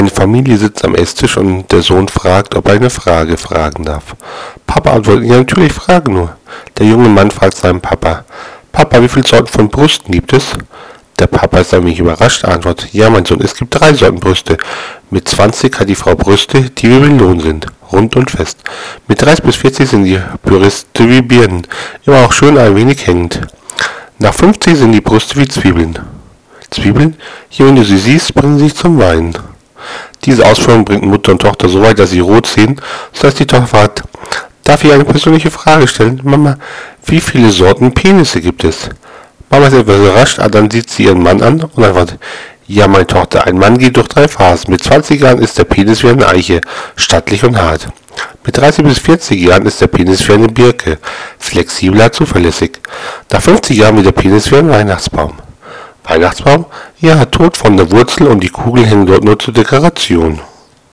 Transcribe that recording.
Eine Familie sitzt am Esstisch und der Sohn fragt, ob er eine Frage fragen darf. Papa antwortet, ja natürlich, frage nur. Der junge Mann fragt seinen Papa, Papa, wie viele Sorten von Brüsten gibt es? Der Papa ist wenig überrascht, antwortet, ja mein Sohn, es gibt drei Sorten Brüste. Mit 20 hat die Frau Brüste, die wie Melonen sind, rund und fest. Mit 30 bis 40 sind die Brüste wie Birnen, immer auch schön ein wenig hängend. Nach 50 sind die Brüste wie Zwiebeln. Zwiebeln? Hier, wenn du sie siehst, bringen sie zum Weinen. Diese Ausführung bringt Mutter und Tochter so weit, dass sie rot sehen, sodass die Tochter fragt, darf ich eine persönliche Frage stellen? Mama, wie viele Sorten Penisse gibt es? Mama ist etwas überrascht, aber dann sieht sie ihren Mann an und antwortet, ja, meine Tochter, ein Mann geht durch drei Phasen. Mit 20 Jahren ist der Penis wie eine Eiche, stattlich und hart. Mit 30 bis 40 Jahren ist der Penis wie eine Birke, flexibler, zuverlässig. Nach 50 Jahren wird der Penis wie ein Weihnachtsbaum. Weihnachtsbaum? Ja, tot von der Wurzel und die Kugeln hängen dort nur zur Dekoration.